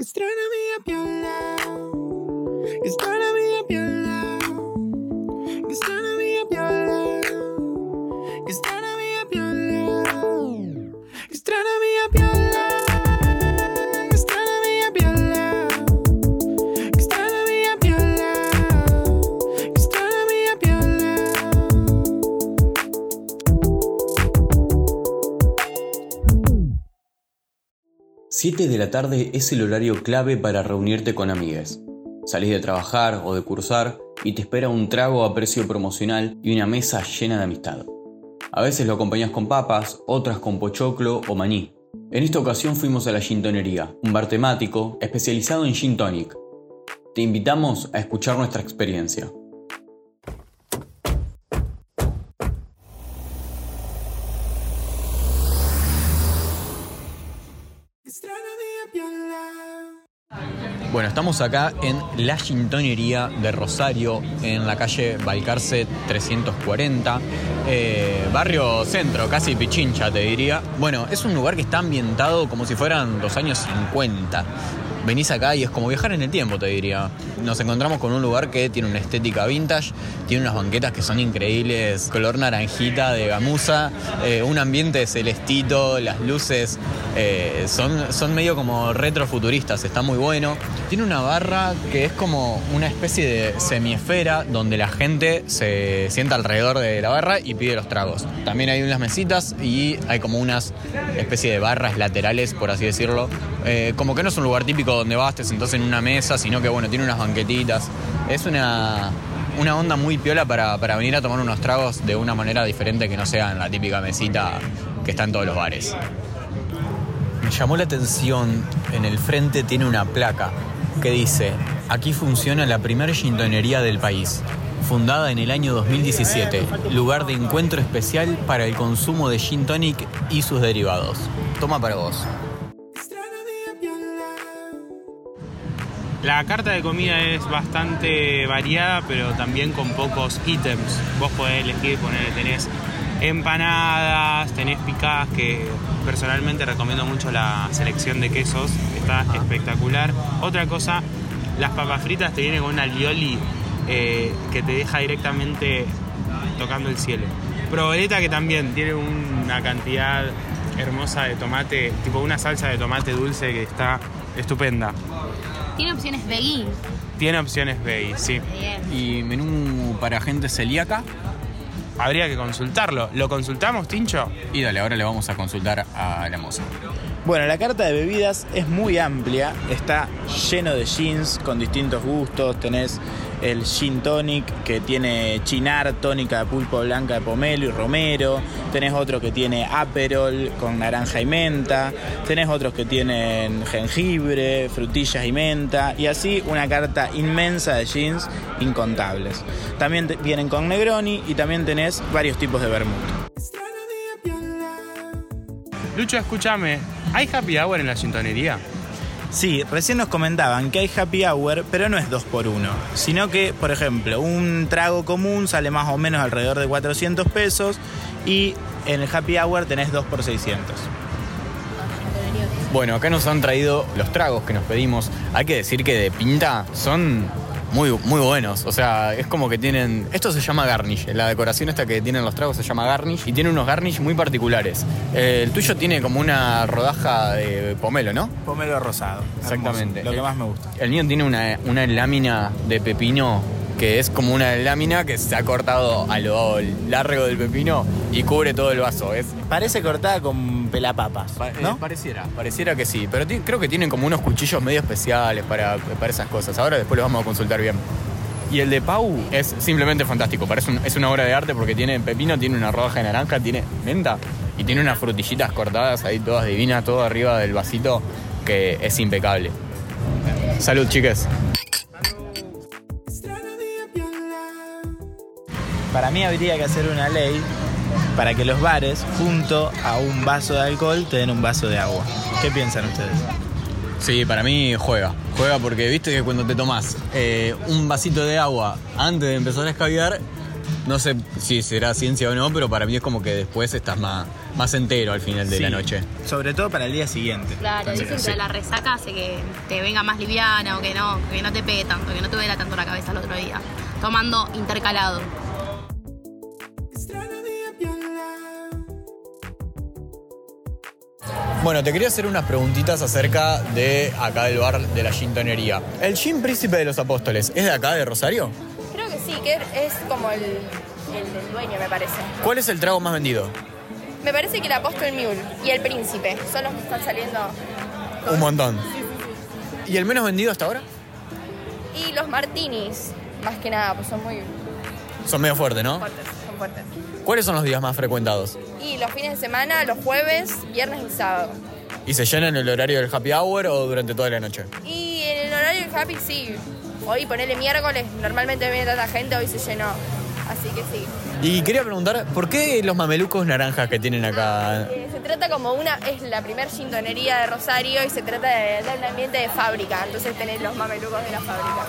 Gastronomía piola. Gastronomía 7 de la tarde es el horario clave para reunirte con amigues. Salís de trabajar o de cursar y te espera un trago a precio promocional y una mesa llena de amistad. A veces lo acompañas con papas, otras con pochoclo o maní. En esta ocasión fuimos a la Gintonería, un bar temático especializado en gin tonic. Te invitamos a escuchar nuestra experiencia. Bueno, estamos acá en la Gintonería de Rosario, en la calle Balcarce 340, eh, barrio centro, casi Pichincha te diría. Bueno, es un lugar que está ambientado como si fueran los años 50. Venís acá y es como viajar en el tiempo, te diría. Nos encontramos con un lugar que tiene una estética vintage, tiene unas banquetas que son increíbles, color naranjita de gamuza, eh, un ambiente celestito, las luces eh, son, son medio como retrofuturistas, está muy bueno. Tiene una barra que es como una especie de semiesfera donde la gente se sienta alrededor de la barra y pide los tragos. También hay unas mesitas y hay como unas especie de barras laterales, por así decirlo. Eh, como que no es un lugar típico donde vas, te sentás en una mesa, sino que bueno, tiene unas banquetitas. Es una, una onda muy piola para, para venir a tomar unos tragos de una manera diferente que no sea en la típica mesita que está en todos los bares. Me llamó la atención, en el frente tiene una placa que dice, aquí funciona la primera gintonería del país, fundada en el año 2017, lugar de encuentro especial para el consumo de gin tonic y sus derivados. Toma para vos. La carta de comida es bastante variada, pero también con pocos ítems. Vos podés elegir, poner, tenés empanadas, tenés picadas, que personalmente recomiendo mucho la selección de quesos, está espectacular. Otra cosa, las papas fritas te vienen con una lioli eh, que te deja directamente tocando el cielo. Proboleta que también tiene una cantidad hermosa de tomate, tipo una salsa de tomate dulce que está estupenda. Tiene opciones veggie. Tiene opciones veggie, sí. Bien. ¿Y menú para gente celíaca? Habría que consultarlo. ¿Lo consultamos, Tincho? Y dale, ahora le vamos a consultar a la moza. Bueno, la carta de bebidas es muy amplia, está lleno de gins con distintos gustos, tenés el gin tonic que tiene chinar, tónica de pulpo blanca de pomelo y romero, tenés otro que tiene aperol con naranja y menta, tenés otros que tienen jengibre, frutillas y menta, y así una carta inmensa de gins incontables. También vienen con Negroni y también tenés varios tipos de vermut. Lucho, escúchame. ¿Hay happy hour en la sintonería? Sí, recién nos comentaban que hay happy hour, pero no es dos por uno, sino que, por ejemplo, un trago común sale más o menos alrededor de 400 pesos y en el happy hour tenés dos por 600. Bueno, acá nos han traído los tragos que nos pedimos. Hay que decir que de pinta son muy, muy buenos. O sea, es como que tienen. Esto se llama garnish. La decoración esta que tienen los tragos se llama garnish y tiene unos garnish muy particulares. Eh, el tuyo tiene como una rodaja de pomelo, ¿no? Pomelo rosado. Exactamente. hermoso, lo que más me gusta. El mío tiene una, una lámina de pepino que es como una lámina que se ha cortado a lo largo del pepino y cubre todo el vaso. Es, Parece cortada con pelapapas, Pa- eh, ¿no? pareciera, pareciera que sí, pero ti- creo que tienen como unos cuchillos medio especiales para, para esas cosas. Ahora después los vamos a consultar bien. Y el de Pau es simplemente fantástico, parece un- es una obra de arte porque tiene pepino, tiene una rodaja de naranja, tiene menta y tiene unas frutillitas cortadas ahí todas divinas, todo arriba del vasito que es impecable. Salud, chicas. Para mí habría que hacer una ley para que los bares, junto a un vaso de alcohol, te den un vaso de agua. ¿Qué piensan ustedes? Sí, para mí juega. Juega porque viste que cuando te tomas un vasito de agua antes de empezar a escabiar, No sé si será ciencia o no, pero para mí es como que después estás más, más entero al final de Sí, la noche. Sobre todo para el día siguiente. Claro, dicen que la resaca hace que te venga más liviana o que no, que no te pegue tanto, que no te duela tanto la cabeza el otro día. Tomando intercalado. Bueno, te quería hacer unas preguntitas acerca de acá del bar de la gintonería. ¿El gin príncipe de los apóstoles es de acá, de Rosario? Creo que sí, que es como el, el del dueño, me parece. ¿Cuál es el trago más vendido? Me parece que el apóstol Mule y el príncipe son los que están saliendo. Un montón. ¿Y el menos vendido hasta ahora? Y los martinis, más que nada, pues son muy Son medio fuertes, ¿no? fuertes, ¿Cuáles son los días más frecuentados? Y los fines de semana, los jueves, viernes y sábado. ¿Y se llenan en el horario del happy hour o durante toda la noche? Y en el horario del happy sí. Hoy ponele miércoles, normalmente viene tanta gente, hoy se llenó. Así que sí. Y quería preguntar, ¿por qué los mamelucos naranjas que tienen acá? Se trata como una, es la primer gintonería de Rosario y se trata de un ambiente de fábrica. Entonces tenés los mamelucos de la fábrica.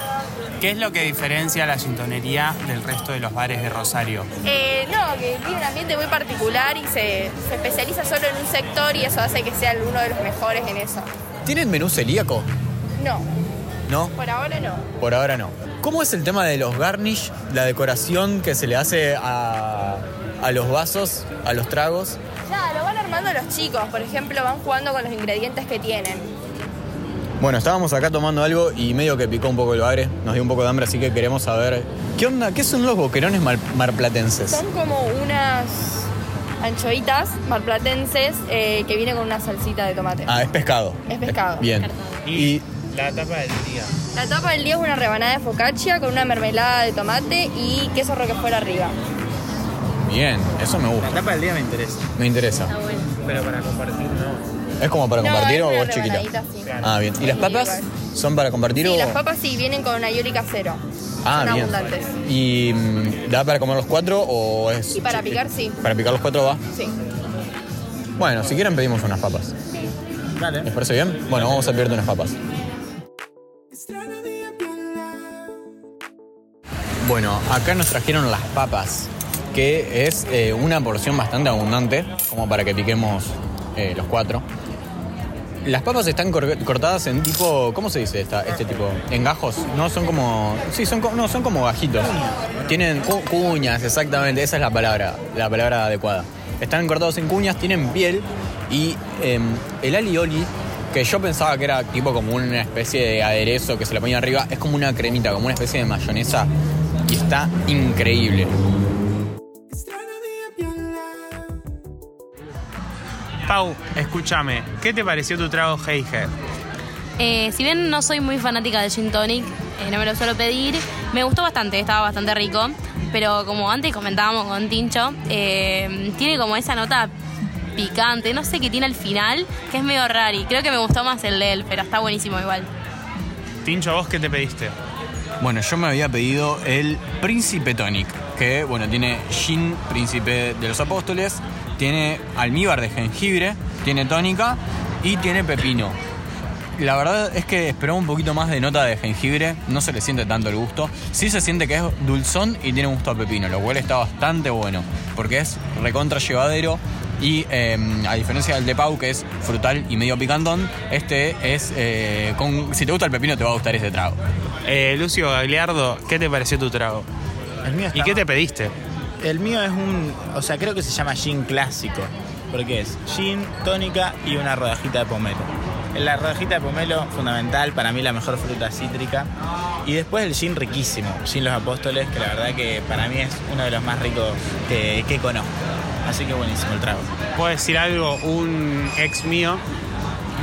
¿Qué es lo que diferencia la sintonería del resto de los bares de Rosario? Eh, no, que tiene un ambiente muy particular y se, se especializa solo en un sector y eso hace que sea uno de los mejores en eso. ¿Tienen menú celíaco? No, ¿No? por ahora no. Por ahora no. ¿Cómo es el tema de los garnish, la decoración que se le hace a, a los vasos, a los tragos? Armando los chicos, por ejemplo, van jugando con los ingredientes que tienen. Bueno, estábamos acá tomando algo y medio que picó un poco el bagre, nos dio un poco de hambre, así que queremos saber qué onda, qué son los boquerones mar- marplatenses. Son como unas anchoitas marplatenses eh, que vienen con una salsita de tomate. Ah, es pescado. Es pescado. Bien. Y la tapa del día. La tapa del día es una rebanada de focaccia con una mermelada de tomate y queso roquefort arriba. bien, eso me La gusta, tapa del día me interesa. me interesa. Pero para compartir no. ¿Es como para No, compartir es o vos chiquita? sí. Ah, bien. ¿Y las papas son para compartir Sí, o...? las papas sí, vienen con aioli casero. Ah, Son bien. abundantes. ¿Y mm, da para comer los cuatro o es...? Y para picar, sí. Para picar los cuatro va. Sí. Bueno, si quieren pedimos unas papas. Dale. ¿Les parece bien? Bueno, vamos a pedirte unas papas. Bueno, acá nos trajeron las papas, que es eh, una porción bastante abundante, como para que piquemos eh, los cuatro. Las papas están cor- cortadas en tipo, ¿cómo se dice este tipo? En gajos, no son como, sí, son, no, son como gajitos. Tienen cu- cuñas, exactamente, esa es la palabra, la palabra adecuada. Están cortados en cuñas, tienen piel y em, el alioli, que yo pensaba que era tipo como una especie de aderezo que se le ponía arriba, es como una cremita, como una especie de mayonesa y está increíble. Pau, escúchame, ¿qué te pareció tu trago Heiger? Eh, si bien no soy muy fanática del gin tonic, eh, no me lo suelo pedir, me gustó bastante, estaba bastante rico. Pero como antes comentábamos con Tincho, eh, tiene como esa nota picante, no sé qué tiene al final, que es medio rari. Creo que me gustó más el de él, pero está buenísimo igual. Tincho, ¿vos qué te pediste? Bueno, yo me había pedido el Príncipe Tonic, que bueno, tiene gin Príncipe de los Apóstoles, tiene almíbar de jengibre, tiene tónica y tiene pepino. La verdad es que esperaba un poquito más de nota de jengibre, no se le siente tanto el gusto. Sí se siente que es dulzón y tiene gusto a pepino, lo cual está bastante bueno, porque es recontra llevadero y eh, a diferencia del de Pau, que es frutal y medio picantón, este es, eh, con, si te gusta el pepino te va a gustar ese trago. Eh, Lucio Gagliardo, ¿qué te pareció tu trago? El mío está ¿Y qué te pediste? El mío es un, o sea, creo que se llama gin clásico, porque es gin, tónica y una rodajita de pomelo. La rodajita de pomelo, fundamental, para mí la mejor fruta cítrica. Y después el gin riquísimo, gin Los Apóstoles, que la verdad que para mí es uno de los más ricos que, que conozco. Así que buenísimo el trago. Puedo decir algo, un ex mío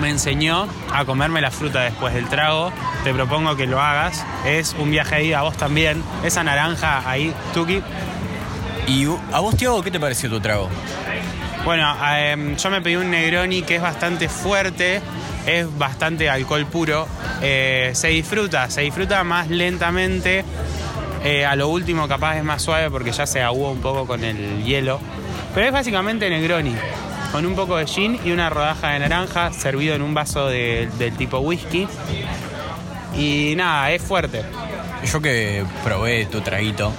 me enseñó a comerme la fruta después del trago. Te propongo que lo hagas. Es un viaje ahí a vos también. Esa naranja ahí, Tuki. ¿Y a vos, Tiago, qué te pareció tu trago? Bueno, em, yo me pedí un Negroni que es bastante fuerte, es bastante alcohol puro. Eh, se disfruta, se disfruta más lentamente. Eh, a lo último capaz es más suave porque ya se aguó un poco con el hielo. Pero es básicamente Negroni, con un poco de gin y una rodaja de naranja servido en un vaso de- del tipo whisky. Y nada, es fuerte. Yo que probé tu traguito,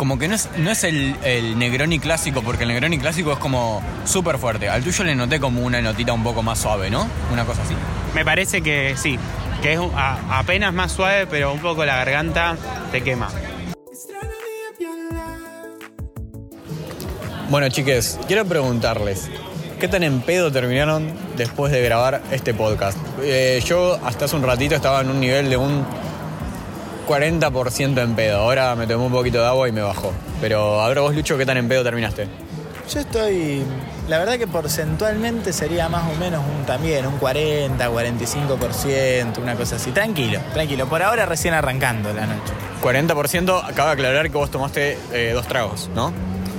como que no es, no es el, el Negroni clásico, porque el Negroni clásico es como súper fuerte. Al tuyo le noté como una notita un poco más suave, ¿no? Una cosa así. Me parece que sí, que es a- apenas más suave, pero un poco la garganta te quema. Bueno, chiques, quiero preguntarles, ¿qué tan en pedo terminaron después de grabar este podcast? Eh, yo hasta hace un ratito estaba en un nivel de un 40% en pedo. Ahora me tomé un poquito de agua y me bajó. Pero ahora vos, Lucho, ¿qué tan en pedo terminaste? Yo estoy, la verdad que porcentualmente sería más o menos un también, un 40, 45%, una cosa así. Tranquilo, tranquilo. Por ahora recién arrancando la noche. 40%, acaba de aclarar que vos tomaste eh, dos tragos, ¿no?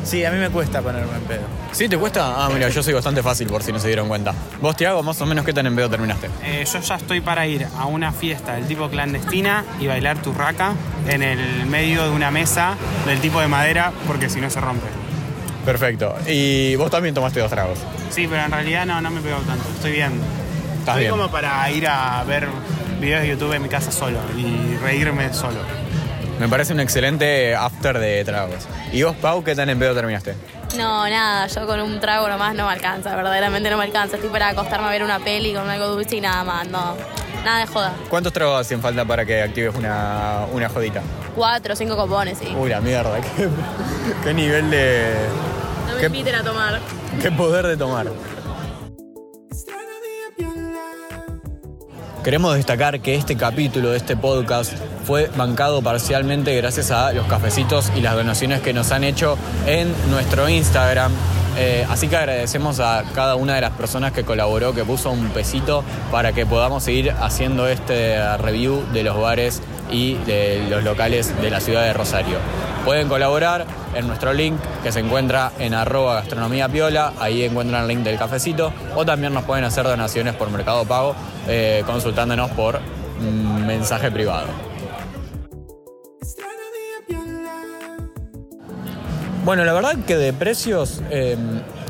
Sí, a mí me cuesta ponerme en pedo. ¿Sí te cuesta? Ah, mira, yo soy bastante fácil por si no se dieron cuenta. Vos, Tiago, más o menos qué tan en pedo terminaste. Eh, yo ya estoy para ir a una fiesta del tipo clandestina y bailar turraca en el medio de una mesa del tipo de madera, porque si no se rompe. Perfecto. Y vos también tomaste dos tragos. Sí, pero en realidad no, no me pegó tanto. Estoy bien. Estás Estoy bien. como para ir a ver videos de YouTube en mi casa solo y reírme solo. Me parece un excelente after de tragos. ¿Y vos, Pau, qué tan en pedo terminaste? No, nada, yo con un trago nomás no me alcanza, verdaderamente no me alcanza. Estoy para acostarme a ver una peli con algo dulce y nada más, no. Nada de joda. ¿Cuántos tragos hacen falta para que actives una, una jodita? Cuatro cinco copones, sí. Uy, la mierda, qué, qué nivel de... No me qué- inviten a tomar. qué poder de tomar. Queremos destacar que este capítulo de este podcast fue bancado parcialmente gracias a los cafecitos y las donaciones que nos han hecho en nuestro Instagram. Eh, así que agradecemos a cada una de las personas que colaboró, que puso un pesito para que podamos seguir haciendo este review de los bares y de los locales de la ciudad de Rosario. Pueden colaborar en nuestro link que se encuentra en arroba gastronomía piola, ahí encuentran el link del cafecito, o también nos pueden hacer donaciones por Mercado Pago eh, consultándonos por mm, mensaje privado. Bueno, la verdad que de precios eh,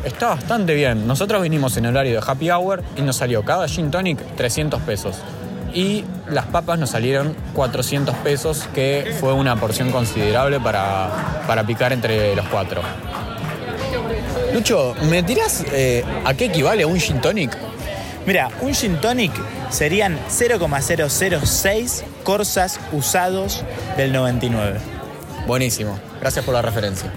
está bastante bien. Nosotros vinimos en horario de happy hour y nos salió cada gin tonic 300 pesos. Y las papas nos salieron 400 pesos, que fue una porción considerable para, para picar entre los cuatro. Lucho, ¿me tirás eh, a qué equivale un gin tonic? Mira, un gin tonic serían 0,006 corsas usados del 99. Buenísimo, gracias por la referencia.